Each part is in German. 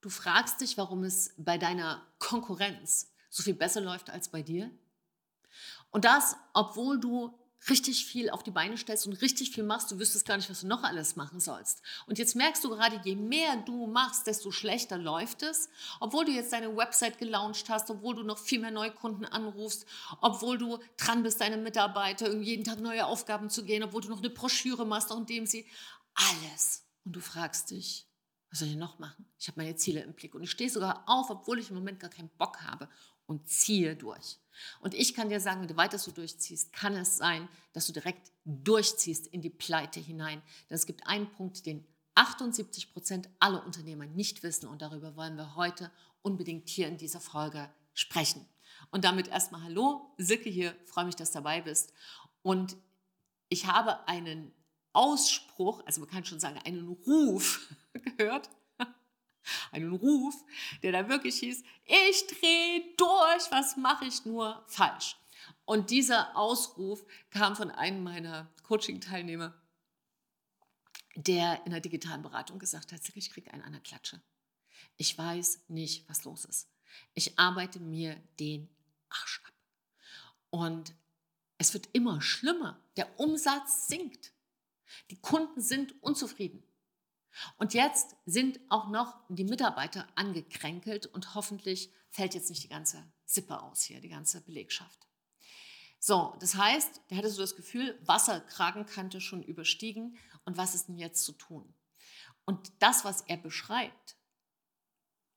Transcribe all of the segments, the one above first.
Du fragst dich, warum es bei deiner Konkurrenz so viel besser läuft als bei dir. Und das, obwohl du richtig viel auf die Beine stellst und richtig viel machst, du wüsstest gar nicht, was du noch alles machen sollst. Und jetzt merkst du gerade, je mehr du machst, desto schlechter läuft es. Obwohl du jetzt deine Website gelauncht hast, obwohl du noch viel mehr Neukunden anrufst, obwohl du dran bist, deine Mitarbeiter jeden Tag neue Aufgaben zu gehen, obwohl du noch eine Broschüre machst, auch indem sie alles. Und du fragst dich, was soll ich noch machen? Ich habe meine Ziele im Blick und ich stehe sogar auf, obwohl ich im Moment gar keinen Bock habe und ziehe durch. Und ich kann dir sagen, wenn du weiter so durchziehst, kann es sein, dass du direkt durchziehst in die Pleite hinein. Denn es gibt einen Punkt, den 78 Prozent aller Unternehmer nicht wissen und darüber wollen wir heute unbedingt hier in dieser Folge sprechen. Und damit erstmal Hallo, Silke hier, freue mich, dass du dabei bist. Und ich habe einen Ausspruch, also man kann schon sagen, einen Ruf gehört einen Ruf, der da wirklich hieß, ich drehe durch, was mache ich nur falsch? Und dieser Ausruf kam von einem meiner Coaching-Teilnehmer, der in der digitalen Beratung gesagt hat, ich kriege einen an der Klatsche. Ich weiß nicht, was los ist. Ich arbeite mir den Arsch ab. Und es wird immer schlimmer. Der Umsatz sinkt. Die Kunden sind unzufrieden. Und jetzt sind auch noch die Mitarbeiter angekränkelt und hoffentlich fällt jetzt nicht die ganze Sippe aus hier, die ganze Belegschaft. So, das heißt, der hatte so das Gefühl, Wasserkragenkante schon überstiegen und was ist denn jetzt zu tun? Und das, was er beschreibt,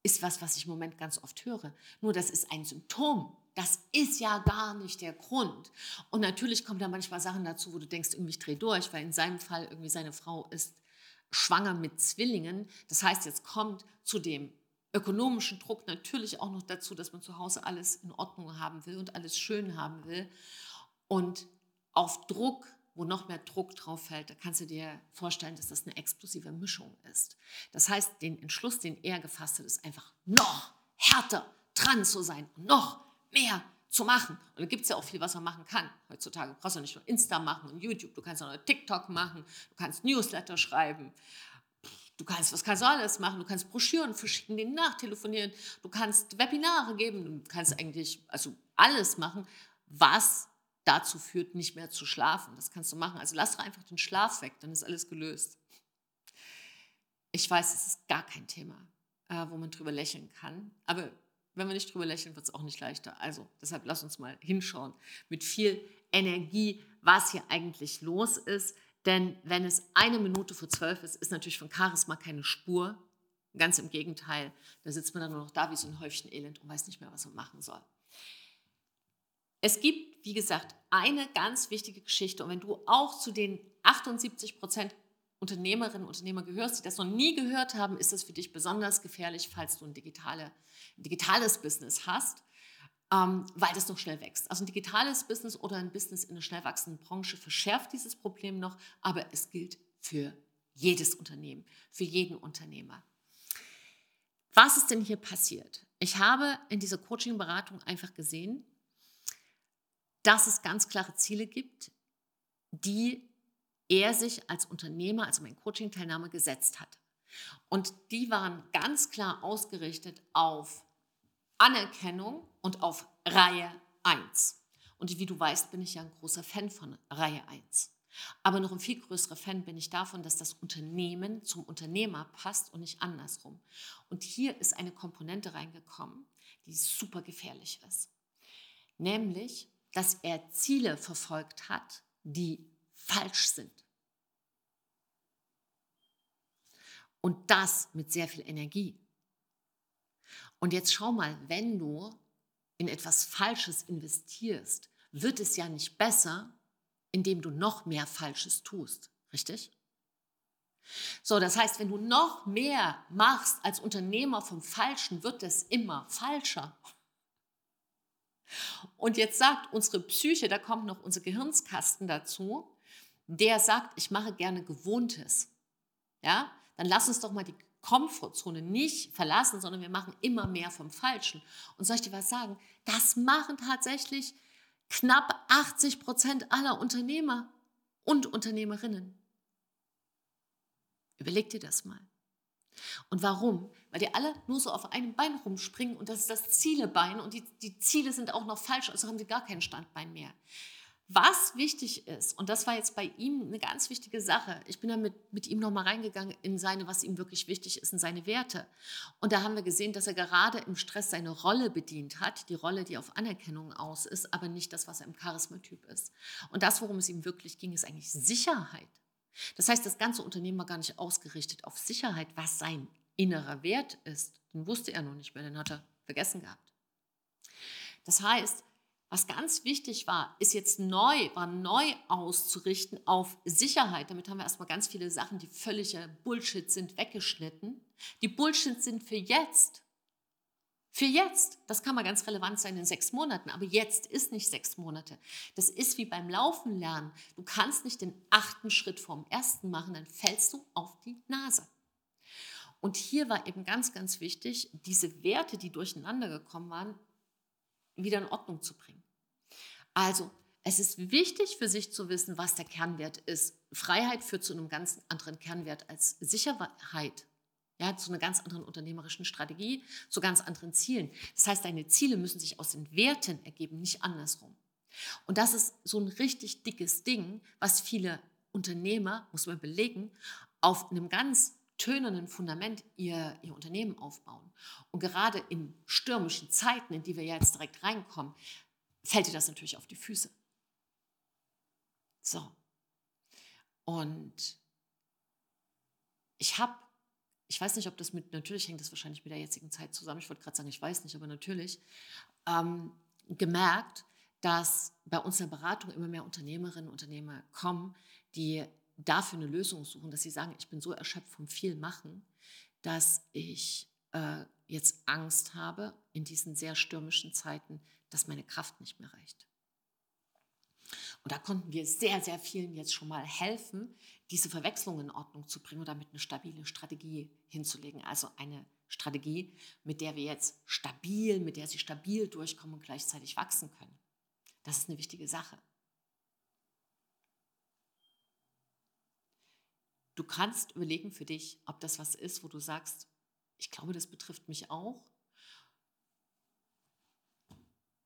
ist was, was ich im Moment ganz oft höre. Nur das ist ein Symptom. Das ist ja gar nicht der Grund. Und natürlich kommen da manchmal Sachen dazu, wo du denkst, irgendwie ich drehe durch, weil in seinem Fall irgendwie seine Frau ist schwanger mit Zwillingen. Das heißt, jetzt kommt zu dem ökonomischen Druck natürlich auch noch dazu, dass man zu Hause alles in Ordnung haben will und alles schön haben will. Und auf Druck, wo noch mehr Druck drauf fällt, da kannst du dir vorstellen, dass das eine explosive Mischung ist. Das heißt, den Entschluss, den er gefasst hat, ist einfach noch härter dran zu sein, noch mehr zu machen. Und da gibt es ja auch viel, was man machen kann. Heutzutage brauchst du nicht nur Insta machen und YouTube, du kannst auch noch TikTok machen, du kannst Newsletter schreiben, du kannst, was kannst du alles machen? Du kannst Broschüren verschicken, denen nachtelefonieren, du kannst Webinare geben, du kannst eigentlich also alles machen, was dazu führt, nicht mehr zu schlafen. Das kannst du machen. Also lass doch einfach den Schlaf weg, dann ist alles gelöst. Ich weiß, es ist gar kein Thema, äh, wo man drüber lächeln kann, aber wenn wir nicht drüber lächeln, wird es auch nicht leichter. Also deshalb lass uns mal hinschauen mit viel Energie, was hier eigentlich los ist. Denn wenn es eine Minute vor zwölf ist, ist natürlich von Charisma keine Spur. Ganz im Gegenteil, da sitzt man dann nur noch da wie so ein Häufchen Elend und weiß nicht mehr, was man machen soll. Es gibt, wie gesagt, eine ganz wichtige Geschichte. Und wenn du auch zu den 78 Prozent Unternehmerinnen und Unternehmer gehörst, die das noch nie gehört haben, ist das für dich besonders gefährlich, falls du ein, digitale, ein digitales Business hast, ähm, weil das noch schnell wächst. Also ein digitales Business oder ein Business in einer schnell wachsenden Branche verschärft dieses Problem noch, aber es gilt für jedes Unternehmen, für jeden Unternehmer. Was ist denn hier passiert? Ich habe in dieser Coaching-Beratung einfach gesehen, dass es ganz klare Ziele gibt, die er sich als Unternehmer, also mein Coaching-Teilnahme, gesetzt hat. Und die waren ganz klar ausgerichtet auf Anerkennung und auf Reihe 1. Und wie du weißt, bin ich ja ein großer Fan von Reihe 1. Aber noch ein viel größerer Fan bin ich davon, dass das Unternehmen zum Unternehmer passt und nicht andersrum. Und hier ist eine Komponente reingekommen, die super gefährlich ist. Nämlich, dass er Ziele verfolgt hat, die falsch sind. Und das mit sehr viel Energie. Und jetzt schau mal, wenn du in etwas Falsches investierst, wird es ja nicht besser, indem du noch mehr Falsches tust. Richtig? So, das heißt, wenn du noch mehr machst als Unternehmer vom Falschen, wird es immer falscher. Und jetzt sagt unsere Psyche, da kommt noch unser Gehirnskasten dazu, der sagt, ich mache gerne Gewohntes, ja, dann lass uns doch mal die Komfortzone nicht verlassen, sondern wir machen immer mehr vom Falschen. Und soll ich dir was sagen? Das machen tatsächlich knapp 80 Prozent aller Unternehmer und Unternehmerinnen. Überleg dir das mal. Und warum? Weil die alle nur so auf einem Bein rumspringen und das ist das Zielebein und die, die Ziele sind auch noch falsch, also haben sie gar kein Standbein mehr. Was wichtig ist, und das war jetzt bei ihm eine ganz wichtige Sache, ich bin da mit, mit ihm nochmal reingegangen in seine, was ihm wirklich wichtig ist, in seine Werte. Und da haben wir gesehen, dass er gerade im Stress seine Rolle bedient hat, die Rolle, die auf Anerkennung aus ist, aber nicht das, was er im Charismatyp ist. Und das, worum es ihm wirklich ging, ist eigentlich Sicherheit. Das heißt, das ganze Unternehmen war gar nicht ausgerichtet auf Sicherheit, was sein innerer Wert ist. Den wusste er noch nicht mehr, den hat er vergessen gehabt. Das heißt, was ganz wichtig war, ist jetzt neu, war neu auszurichten auf Sicherheit. Damit haben wir erstmal ganz viele Sachen, die völliger Bullshit sind, weggeschnitten. Die Bullshit sind für jetzt. Für jetzt, das kann mal ganz relevant sein in sechs Monaten, aber jetzt ist nicht sechs Monate. Das ist wie beim Laufen lernen. Du kannst nicht den achten Schritt vom ersten machen, dann fällst du auf die Nase. Und hier war eben ganz, ganz wichtig, diese Werte, die durcheinander gekommen waren, wieder in Ordnung zu bringen. Also, es ist wichtig für sich zu wissen, was der Kernwert ist. Freiheit führt zu einem ganz anderen Kernwert als Sicherheit. Ja, zu einer ganz anderen unternehmerischen Strategie, zu ganz anderen Zielen. Das heißt, deine Ziele müssen sich aus den Werten ergeben, nicht andersrum. Und das ist so ein richtig dickes Ding, was viele Unternehmer, muss man belegen, auf einem ganz tönernen Fundament ihr, ihr Unternehmen aufbauen. Und gerade in stürmischen Zeiten, in die wir jetzt direkt reinkommen, fällt dir das natürlich auf die Füße. So. Und ich habe, ich weiß nicht, ob das mit, natürlich hängt das wahrscheinlich mit der jetzigen Zeit zusammen, ich wollte gerade sagen, ich weiß nicht, aber natürlich, ähm, gemerkt, dass bei uns in der Beratung immer mehr Unternehmerinnen und Unternehmer kommen, die dafür eine Lösung suchen, dass sie sagen, ich bin so erschöpft vom viel Machen, dass ich äh, jetzt Angst habe in diesen sehr stürmischen Zeiten, dass meine Kraft nicht mehr reicht. Und da konnten wir sehr, sehr vielen jetzt schon mal helfen, diese Verwechslung in Ordnung zu bringen und damit eine stabile Strategie hinzulegen. Also eine Strategie, mit der wir jetzt stabil, mit der sie stabil durchkommen und gleichzeitig wachsen können. Das ist eine wichtige Sache. Du kannst überlegen für dich, ob das was ist, wo du sagst, ich glaube, das betrifft mich auch.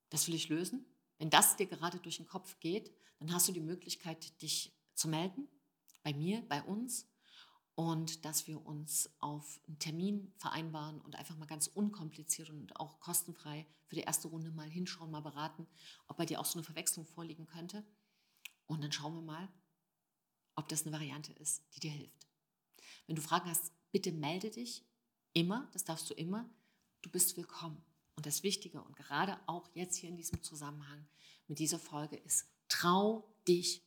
Das will ich lösen. Wenn das dir gerade durch den Kopf geht, dann hast du die Möglichkeit, dich zu melden, bei mir, bei uns, und dass wir uns auf einen Termin vereinbaren und einfach mal ganz unkompliziert und auch kostenfrei für die erste Runde mal hinschauen, mal beraten, ob bei dir auch so eine Verwechslung vorliegen könnte. Und dann schauen wir mal, ob das eine Variante ist, die dir hilft. Wenn du Fragen hast, bitte melde dich immer, das darfst du immer. Du bist willkommen. Und das Wichtige und gerade auch jetzt hier in diesem Zusammenhang mit dieser Folge ist, trau dich,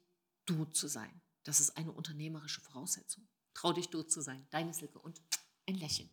du zu sein. Das ist eine unternehmerische Voraussetzung. Trau dich, du zu sein. Deine Silke und ein Lächeln.